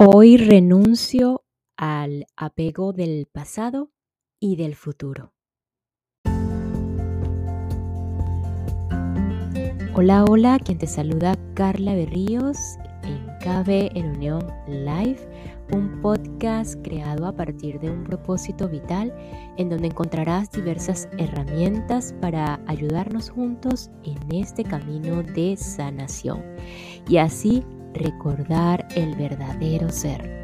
Hoy renuncio al apego del pasado y del futuro. Hola, hola, quien te saluda Carla Berríos en Cabe en Unión Live, un podcast creado a partir de un propósito vital en donde encontrarás diversas herramientas para ayudarnos juntos en este camino de sanación y así recordar el verdadero ser.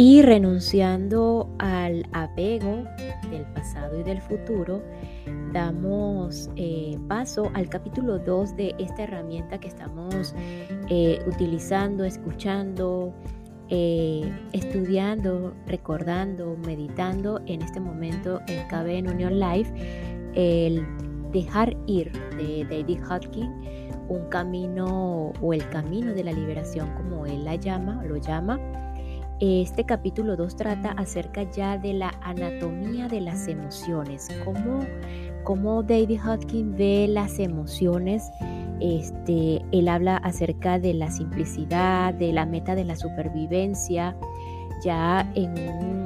Y renunciando al apego del pasado y del futuro, damos eh, paso al capítulo 2 de esta herramienta que estamos eh, utilizando, escuchando, eh, estudiando, recordando, meditando en este momento en en Unión Live, el dejar ir de David Hodgkin, un camino o el camino de la liberación como él la llama, lo llama. Este capítulo 2 trata acerca ya de la anatomía de las emociones, cómo, cómo David Hodgkin ve las emociones este, él habla acerca de la simplicidad, de la meta de la supervivencia, ya en un,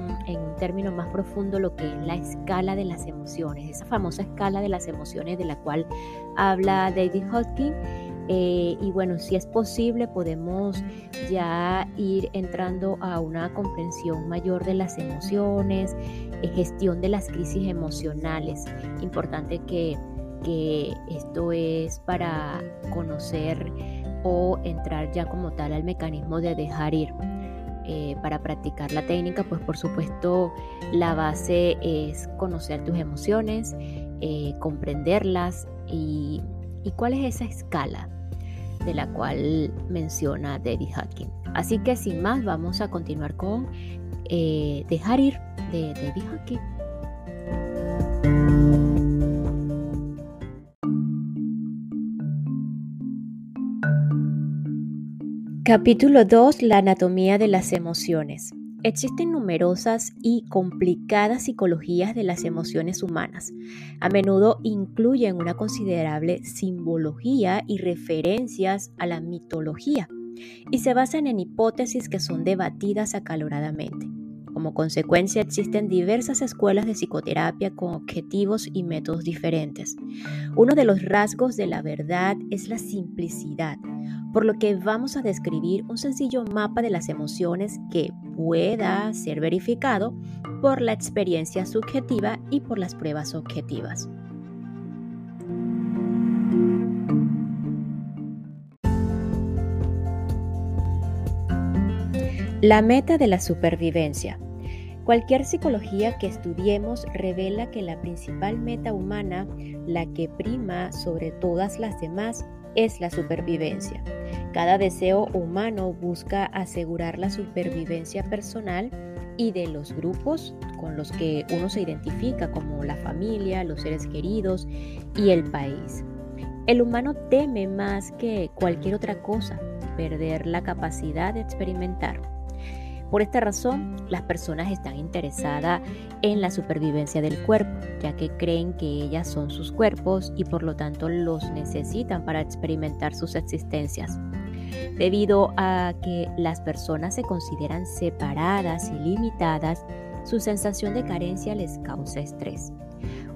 término más profundo lo que es la escala de las emociones, esa famosa escala de las emociones de la cual habla David Hodgkin. Eh, y bueno, si es posible, podemos ya ir entrando a una comprensión mayor de las emociones, eh, gestión de las crisis emocionales. Importante que que esto es para conocer o entrar ya como tal al mecanismo de dejar ir. Eh, para practicar la técnica, pues por supuesto la base es conocer tus emociones, eh, comprenderlas y, cuál es esa escala de la cual menciona David Hutkin. Así que sin más vamos a continuar con eh, Dejar ir de David Hutkin. Capítulo 2. La anatomía de las emociones. Existen numerosas y complicadas psicologías de las emociones humanas. A menudo incluyen una considerable simbología y referencias a la mitología y se basan en hipótesis que son debatidas acaloradamente. Como consecuencia existen diversas escuelas de psicoterapia con objetivos y métodos diferentes. Uno de los rasgos de la verdad es la simplicidad por lo que vamos a describir un sencillo mapa de las emociones que pueda ser verificado por la experiencia subjetiva y por las pruebas objetivas. La meta de la supervivencia. Cualquier psicología que estudiemos revela que la principal meta humana, la que prima sobre todas las demás, es la supervivencia. Cada deseo humano busca asegurar la supervivencia personal y de los grupos con los que uno se identifica como la familia, los seres queridos y el país. El humano teme más que cualquier otra cosa perder la capacidad de experimentar. Por esta razón, las personas están interesadas en la supervivencia del cuerpo, ya que creen que ellas son sus cuerpos y por lo tanto los necesitan para experimentar sus existencias. Debido a que las personas se consideran separadas y limitadas, su sensación de carencia les causa estrés.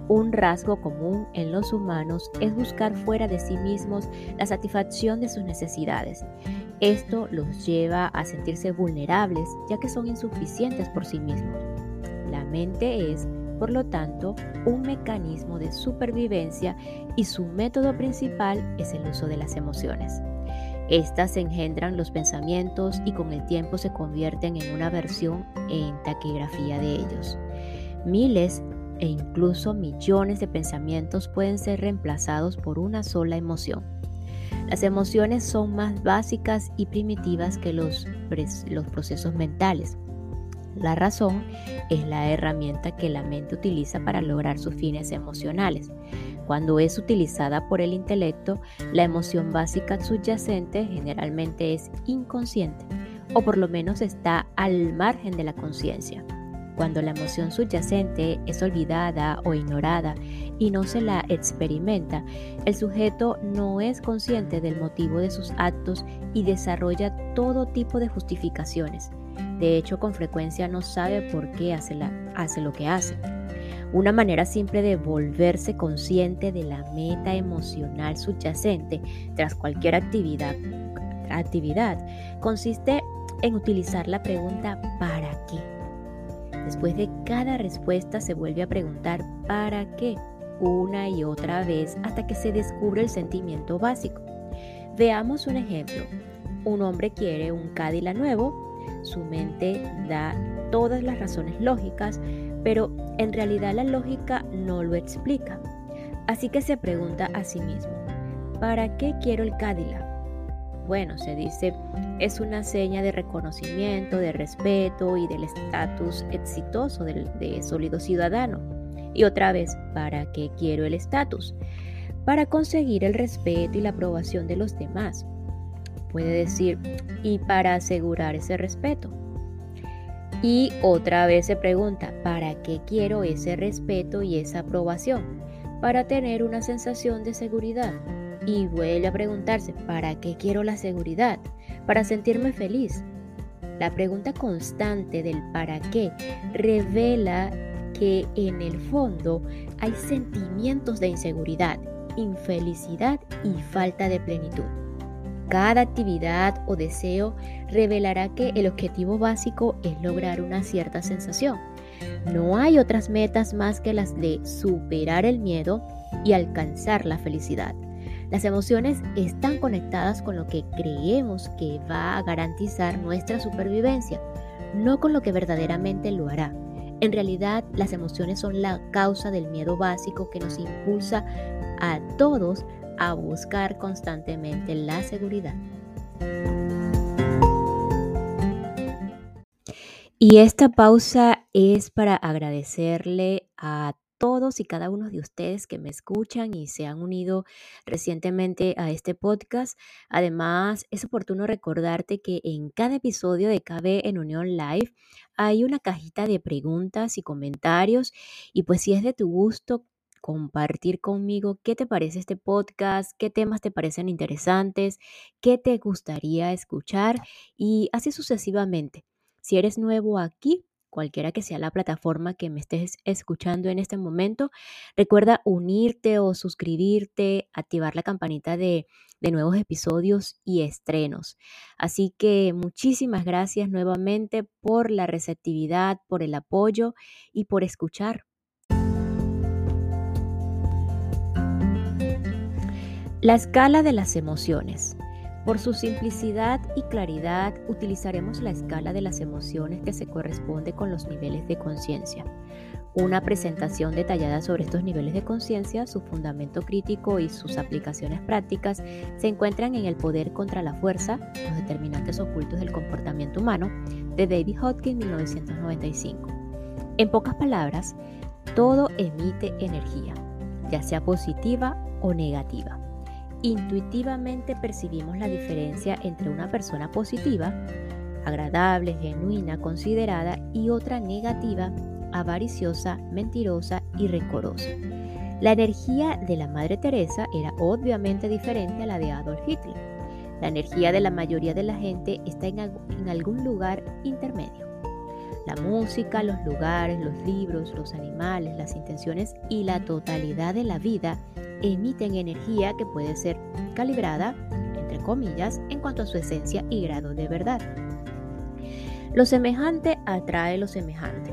Un rasgo común en los humanos es buscar fuera de sí mismos la satisfacción de sus necesidades esto los lleva a sentirse vulnerables ya que son insuficientes por sí mismos. La mente es, por lo tanto, un mecanismo de supervivencia y su método principal es el uso de las emociones. Estas engendran los pensamientos y con el tiempo se convierten en una versión en taquigrafía de ellos. Miles e incluso millones de pensamientos pueden ser reemplazados por una sola emoción. Las emociones son más básicas y primitivas que los, los procesos mentales. La razón es la herramienta que la mente utiliza para lograr sus fines emocionales. Cuando es utilizada por el intelecto, la emoción básica subyacente generalmente es inconsciente o por lo menos está al margen de la conciencia. Cuando la emoción subyacente es olvidada o ignorada y no se la experimenta, el sujeto no es consciente del motivo de sus actos y desarrolla todo tipo de justificaciones. De hecho, con frecuencia no sabe por qué hace, lo que hace. Una manera simple de volverse consciente de la meta emocional subyacente tras cualquier actividad, actividad consiste en utilizar la pregunta ¿para qué? Después de cada respuesta se vuelve a preguntar ¿para qué? una y otra vez hasta que se descubre el sentimiento básico. Veamos un ejemplo. Un hombre quiere un Cadillac nuevo, su mente da todas las razones lógicas, pero en realidad la lógica no lo explica. Así que se pregunta a sí mismo, ¿para qué quiero el Cadillac? Bueno, se dice, es una seña de reconocimiento, de respeto y del estatus exitoso de, sólido ciudadano. Y otra vez, ¿para qué quiero el estatus? Para conseguir el respeto y la aprobación de los demás. Puede decir, y para asegurar ese respeto. Y otra vez se pregunta, ¿para qué quiero ese respeto y esa aprobación? Para tener una sensación de seguridad y vuelve a preguntarse, ¿para qué quiero la seguridad? Para sentirme feliz. La pregunta constante del para qué revela que en el fondo hay sentimientos de inseguridad, infelicidad y falta de plenitud. Cada actividad o deseo revelará que el objetivo básico es lograr una cierta sensación. No hay otras metas más que las de superar el miedo y alcanzar la felicidad. Las emociones están conectadas con lo que creemos que va a garantizar nuestra supervivencia, no con lo que verdaderamente lo hará. En realidad, las emociones son la causa del miedo básico que nos impulsa a todos a buscar constantemente la seguridad. Y esta pausa es para agradecerle a todos y cada uno de ustedes que me escuchan y se han unido recientemente a este podcast. Además, es oportuno recordarte que en cada episodio de KB en Unión Live hay una cajita de preguntas y comentarios y pues si es de tu gusto compartir conmigo qué te parece este podcast, qué temas te parecen interesantes, qué te gustaría escuchar y así sucesivamente. Si eres nuevo aquí, cualquiera que sea la plataforma que me estés escuchando en este momento. Recuerda unirte o suscribirte, activar la campanita de, de nuevos episodios y estrenos. Así que muchísimas gracias nuevamente por la receptividad, por el apoyo y por escuchar. La escala de las emociones. Por su simplicidad y claridad utilizaremos la escala de las emociones que se corresponde con los niveles de conciencia. Una presentación detallada sobre estos niveles de conciencia, su fundamento crítico y sus aplicaciones prácticas se encuentran en El poder contra la fuerza, los determinantes ocultos del comportamiento humano, de David Hodgkin 1995. En pocas palabras, todo emite energía, ya sea positiva o negativa. Intuitivamente percibimos la diferencia entre una persona positiva, agradable, genuina, considerada y otra negativa, avariciosa, mentirosa y recorosa. La energía de la Madre Teresa era obviamente diferente a la de Adolf Hitler. La energía de la mayoría de la gente está en, algún lugar intermedio. La música, los lugares, los libros, los animales, las intenciones y la totalidad de la vida emiten energía que puede ser calibrada, entre comillas, en cuanto a su esencia y grado de verdad. Lo semejante atrae lo semejante.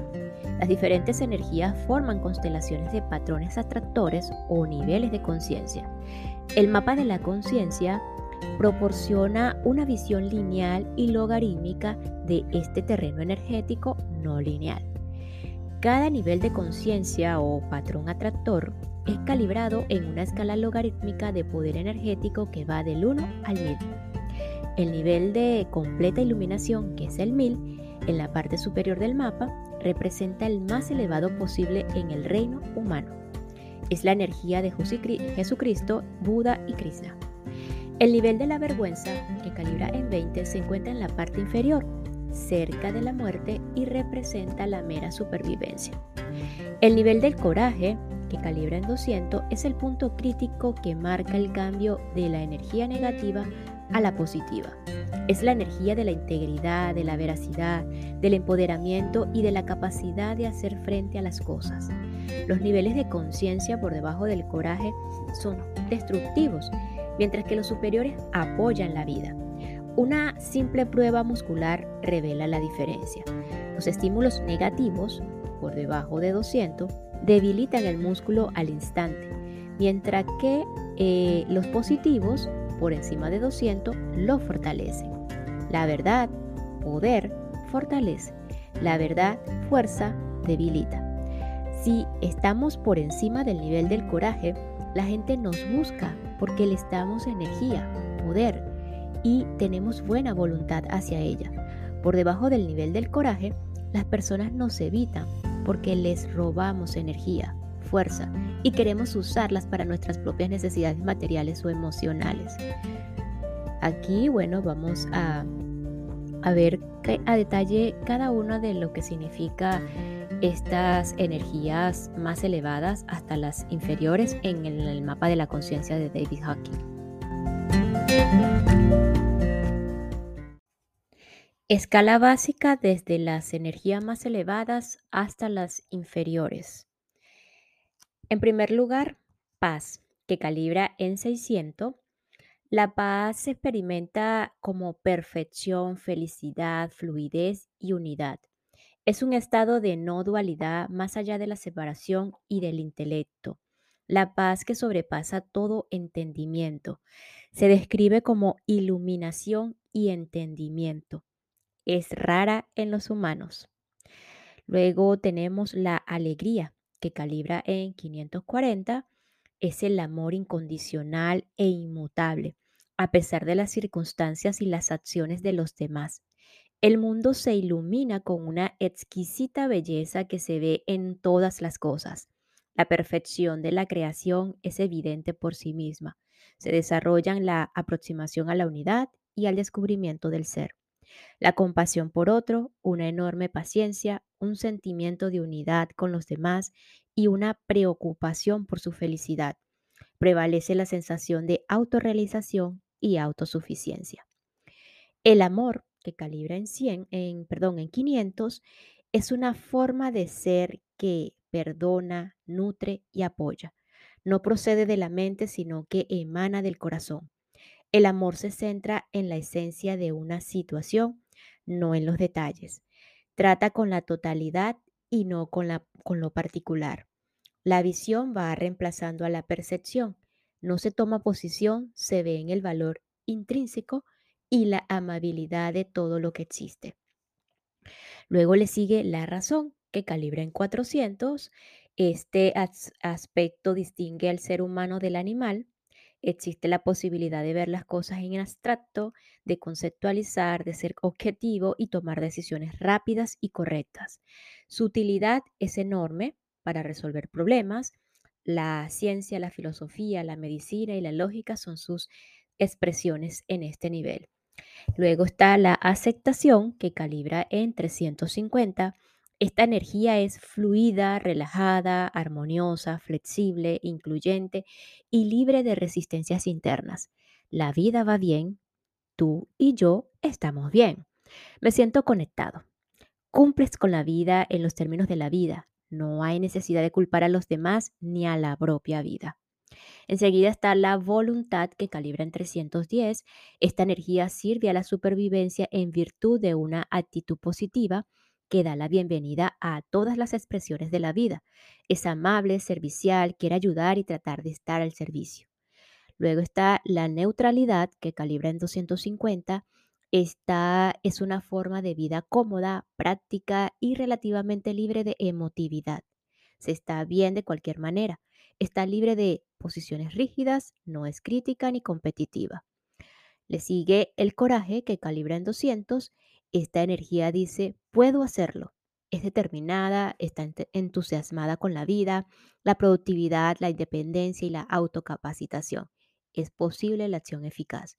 Las diferentes energías forman constelaciones de patrones atractores o niveles de conciencia. El mapa de la conciencia proporciona una visión lineal y logarítmica de este terreno energético no lineal. Cada nivel de conciencia o patrón atractor es calibrado en una escala logarítmica de poder energético que va del 1 al 1000. El nivel de completa iluminación, que es el 1000, en la parte superior del mapa, representa el más elevado posible en el reino humano. Es la energía de Jesucristo, Buda y Krishna. El nivel de la vergüenza, que calibra en 20, se encuentra en la parte inferior, cerca de la muerte y representa la mera supervivencia. El nivel del coraje, que calibra en 200, es el punto crítico que marca el cambio de la energía negativa a la positiva. Es la energía de la integridad, de la veracidad, del empoderamiento y de la capacidad de hacer frente a las cosas. Los niveles de conciencia por debajo del coraje son destructivos, mientras que los superiores apoyan la vida. Una simple prueba muscular revela la diferencia. Los estímulos negativos, por debajo de 200, debilitan el músculo al instante, mientras que eh, los positivos, por encima de 200, lo fortalecen. La verdad, poder, fortalece. La verdad, fuerza, debilita. Si estamos por encima del nivel del coraje, la gente nos busca porque le damos energía, poder y tenemos buena voluntad hacia ella. Por debajo del nivel del coraje, las personas nos evitan porque les robamos energía, fuerza y queremos usarlas para nuestras propias necesidades materiales o emocionales. Aquí, bueno, vamos a, a ver a detalle cada uno de lo que significa estas energías más elevadas hasta las inferiores en el mapa de la conciencia de David Hawking. Escala básica desde las energías más elevadas hasta las inferiores. En primer lugar, paz, que calibra en 600. La paz se experimenta como perfección, felicidad, fluidez y unidad. Es un estado de no dualidad más allá de la separación y del intelecto. La paz que sobrepasa todo entendimiento. Se describe como iluminación y entendimiento. Es rara en los humanos. Luego tenemos la alegría, que calibra en 540. Es el amor incondicional e inmutable, a pesar de las circunstancias y las acciones de los demás. El mundo se ilumina con una exquisita belleza que se ve en todas las cosas. La perfección de la creación es evidente por sí misma. Se desarrolla en la aproximación a la unidad y al descubrimiento del ser. La compasión por otro, una enorme paciencia, un sentimiento de unidad con los demás y una preocupación por su felicidad. Prevalece la sensación de autorrealización y autosuficiencia. El amor que calibra en 100, en, perdón, en 500, es una forma de ser que perdona, nutre y apoya. No procede de la mente, sino que emana del corazón. El amor se centra en la esencia de una situación, no en los detalles. Trata con la totalidad y no con, la, con lo particular. La visión va reemplazando a la percepción. No se toma posición, se ve en el valor intrínseco y la amabilidad de todo lo que existe. Luego le sigue la razón, que calibra en 400. Este aspecto distingue al ser humano del animal. Existe la posibilidad de ver las cosas en abstracto, de conceptualizar, de ser objetivo y tomar decisiones rápidas y correctas. Su utilidad es enorme para resolver problemas. La ciencia, la filosofía, la medicina y la lógica son sus expresiones en este nivel. Luego está la aceptación que calibra en 350. Esta energía es fluida, relajada, armoniosa, flexible, incluyente y libre de resistencias internas. La vida va bien, tú y yo estamos bien. Me siento conectado. Cumples con la vida en los términos de la vida. No hay necesidad de culpar a los demás ni a la propia vida. Enseguida está la voluntad que calibra en 310. Esta energía sirve a la supervivencia en virtud de una actitud positiva que da la bienvenida a todas las expresiones de la vida. Es amable, servicial, quiere ayudar y tratar de estar al servicio. Luego está la neutralidad que calibra en 250. Esta es una forma de vida cómoda, práctica y relativamente libre de emotividad. Se está bien de cualquier manera. Está libre de posiciones rígidas, no es crítica ni competitiva. Le sigue el coraje que calibra en 200. Esta energía dice, puedo hacerlo. Es determinada, está entusiasmada con la vida, la productividad, la independencia y la autocapacitación. Es posible la acción eficaz.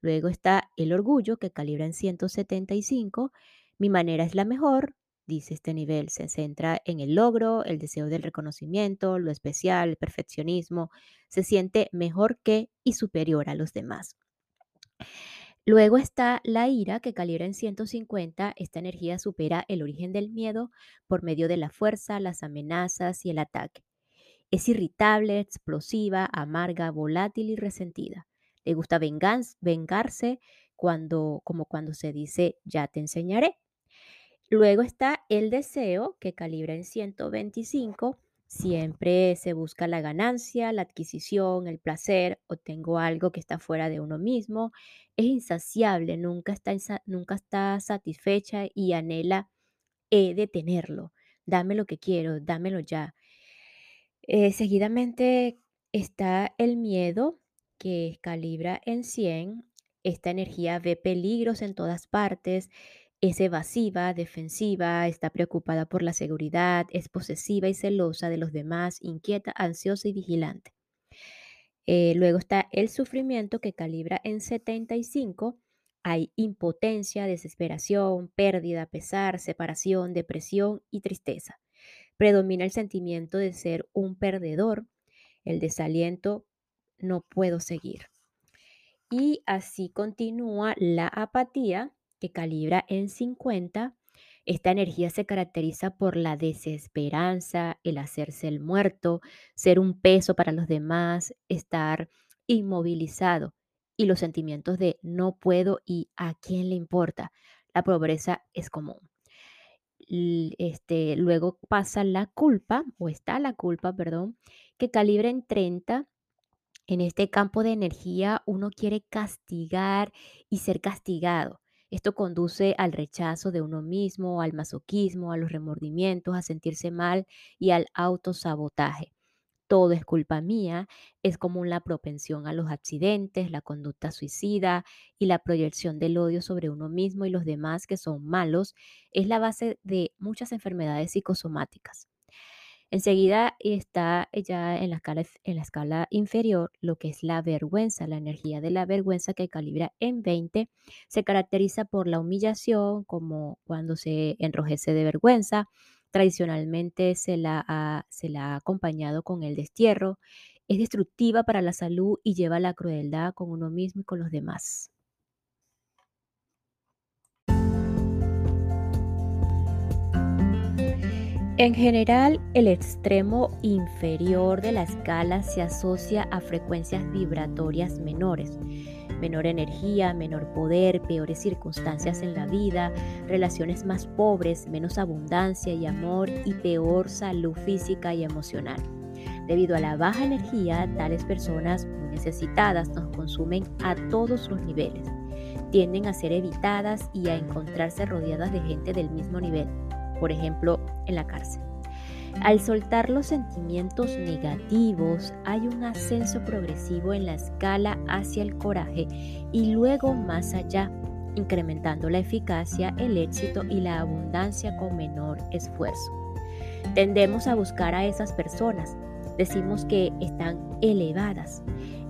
Luego está el orgullo que calibra en 175. Mi manera es la mejor, dice este nivel. Se centra en el logro, el deseo del reconocimiento, lo especial, el perfeccionismo. Se siente mejor que y superior a los demás. Luego está la ira que calibra en 150. Esta energía supera el origen del miedo por medio de la fuerza, las amenazas y el ataque. Es irritable, explosiva, amarga, volátil y resentida. Le gusta vengarse cuando, como cuando se dice ya te enseñaré. Luego está el deseo que calibra en 125. Siempre se busca la ganancia, la adquisición, el placer, obtengo algo que está fuera de uno mismo. Es insaciable, nunca está, nunca está satisfecha y anhela eh, detenerlo. Dame lo que quiero, dámelo ya. Eh, seguidamente está el miedo, que calibra en 100. Esta energía ve peligros en todas partes, es evasiva, defensiva, está preocupada por la seguridad, es posesiva y celosa de los demás, inquieta, ansiosa y vigilante. Eh, luego está el sufrimiento que calibra en 75. Hay impotencia, desesperación, pérdida, pesar, separación, depresión y tristeza. Predomina el sentimiento de ser un perdedor, el desaliento, no puedo seguir. Y así continúa la apatía que calibra en 50. Esta energía se caracteriza por la desesperanza, el hacerse el muerto, ser un peso para los demás, estar inmovilizado y los sentimientos de no puedo y a quién le importa. La pobreza es común este, luego pasa la culpa, o está la culpa, perdón, que calibra en 30. En este campo de energía uno quiere castigar y ser castigado. Esto conduce al rechazo de uno mismo, al masoquismo, a los remordimientos, a sentirse mal y al autosabotaje todo es culpa mía, es como la propensión a los accidentes, la conducta suicida y la proyección del odio sobre uno mismo y los demás que son malos, es la base de muchas enfermedades psicosomáticas. Enseguida está ya en la, escala, en la escala inferior lo que es la vergüenza. La energía de la vergüenza que calibra en 20 se caracteriza por la humillación, como cuando se enrojece de vergüenza, Tradicionalmente se la, ha, se la ha acompañado con el destierro. Es destructiva para la salud y lleva la crueldad con uno mismo y con los demás. En general, el extremo inferior de la escala se asocia a frecuencias vibratorias menores menor energía, menor poder, peores circunstancias en la vida, relaciones más pobres, menos abundancia y amor y peor salud física y emocional. Debido a la baja energía, tales personas muy necesitadas nos consumen a todos los niveles. Tienden a ser evitadas y a encontrarse rodeadas de gente del mismo nivel, por ejemplo, en la cárcel. Al soltar los sentimientos negativos, hay un ascenso progresivo en la escala hacia el coraje y luego más allá, incrementando la eficacia, el éxito y la abundancia con menor esfuerzo. Tendemos a buscar a esas personas. Decimos que están elevadas.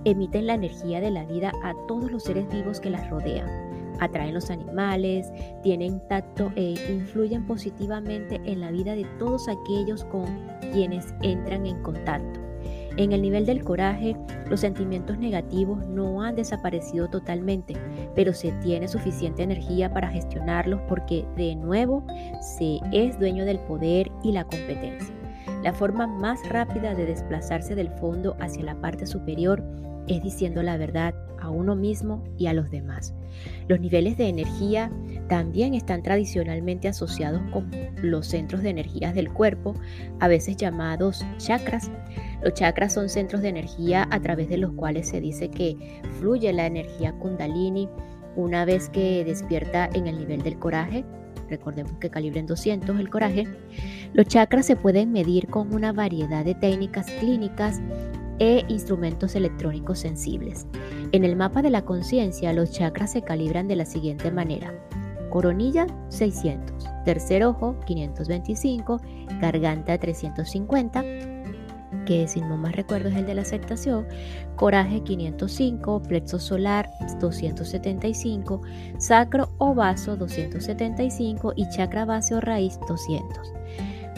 Emiten la energía de la vida a todos los seres vivos que las rodean atraen los animales, tienen tacto e influyen positivamente en la vida de todos aquellos con quienes entran en contacto. En el nivel del coraje, los sentimientos negativos no han desaparecido totalmente, pero se tiene suficiente energía para gestionarlos porque de nuevo se es dueño del poder y la competencia. La forma más rápida de desplazarse del fondo hacia la parte superior es diciendo la verdad uno mismo y a los demás. Los niveles de energía también están tradicionalmente asociados con los centros de energías del cuerpo, a veces llamados chakras. Los chakras son centros de energía a través de los cuales se dice que fluye la energía kundalini una vez que despierta en el nivel del coraje. Recordemos que calibren 200 el coraje. Los chakras se pueden medir con una variedad de técnicas clínicas e instrumentos electrónicos sensibles. En el mapa de la conciencia, los chakras se calibran de la siguiente manera. Coronilla 600, tercer ojo 525, garganta 350, que si no más recuerdo es el de la aceptación, coraje 505, plexo solar 275, sacro o vaso 275 y chakra base o raíz 200.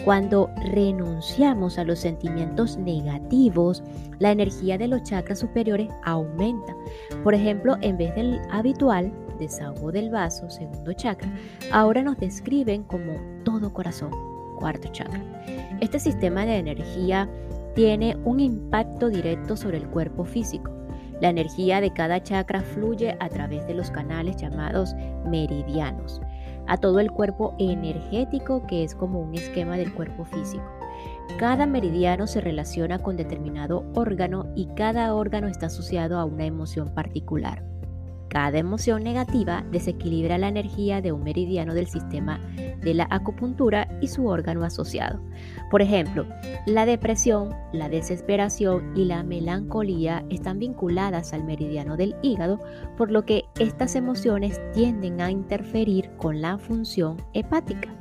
Cuando renunciamos a los sentimientos negativos, la energía de los chakras superiores aumenta. Por ejemplo, en vez del habitual desahogo del vaso, segundo chakra, ahora nos describen como todo corazón, cuarto chakra. Este sistema de energía tiene un impacto directo sobre el cuerpo físico. La energía de cada chakra fluye a través de los canales llamados meridianos a todo el cuerpo energético que es como un esquema del cuerpo físico. Cada meridiano se relaciona con determinado órgano y cada órgano está asociado a una emoción particular. Cada emoción negativa desequilibra la energía de un meridiano del sistema de la acupuntura y su órgano asociado. Por ejemplo, la depresión, la desesperación y la melancolía están vinculadas al meridiano del hígado, por lo que estas emociones tienden a interferir con la función hepática.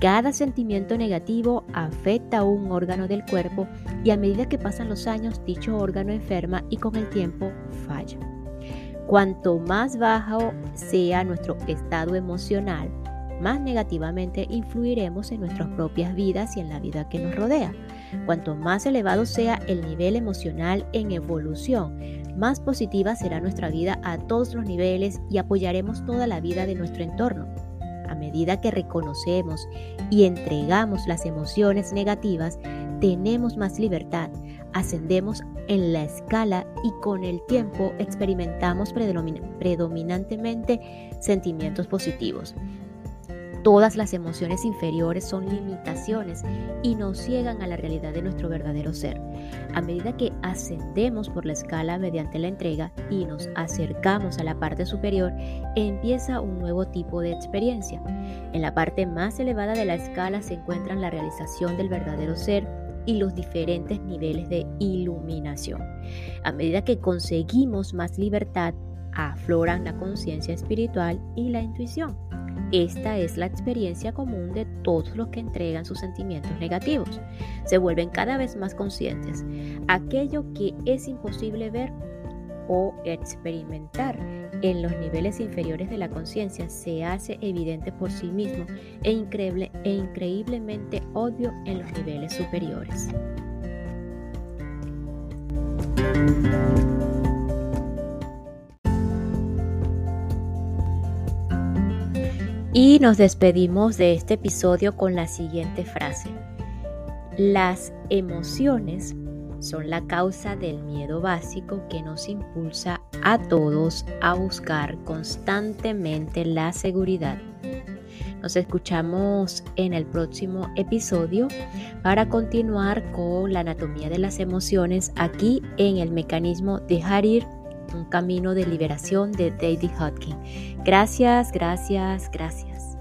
Cada sentimiento negativo afecta a un órgano del cuerpo y a medida que pasan los años dicho órgano enferma y con el tiempo falla. Cuanto más bajo sea nuestro estado emocional, más negativamente influiremos en nuestras propias vidas y en la vida que nos rodea. Cuanto más elevado sea el nivel emocional en evolución, más positiva será nuestra vida a todos los niveles y apoyaremos toda la vida de nuestro entorno. A medida que reconocemos y entregamos las emociones negativas, tenemos más libertad, ascendemos en la escala y con el tiempo experimentamos predominantemente sentimientos positivos. Todas las emociones inferiores son limitaciones y nos ciegan a la realidad de nuestro verdadero ser. A medida que ascendemos por la escala mediante la entrega y nos acercamos a la parte superior, empieza un nuevo tipo de experiencia. En la parte más elevada de la escala se encuentra la realización del verdadero ser y los diferentes niveles de iluminación. A medida que conseguimos más libertad, afloran la conciencia espiritual y la intuición. Esta es la experiencia común de todos los que entregan sus sentimientos negativos. Se vuelven cada vez más conscientes. Aquello que es imposible ver o experimentar en los niveles inferiores de la conciencia se hace evidente por sí mismo e, increíble, e increíblemente obvio en los niveles superiores. Y nos despedimos de este episodio con la siguiente frase. Las emociones son la causa del miedo básico que nos impulsa a todos a buscar constantemente la seguridad. Nos escuchamos en el próximo episodio para continuar con la anatomía de las emociones aquí en el mecanismo de Harir, un camino de liberación de David Hodgkin. Gracias, gracias, gracias.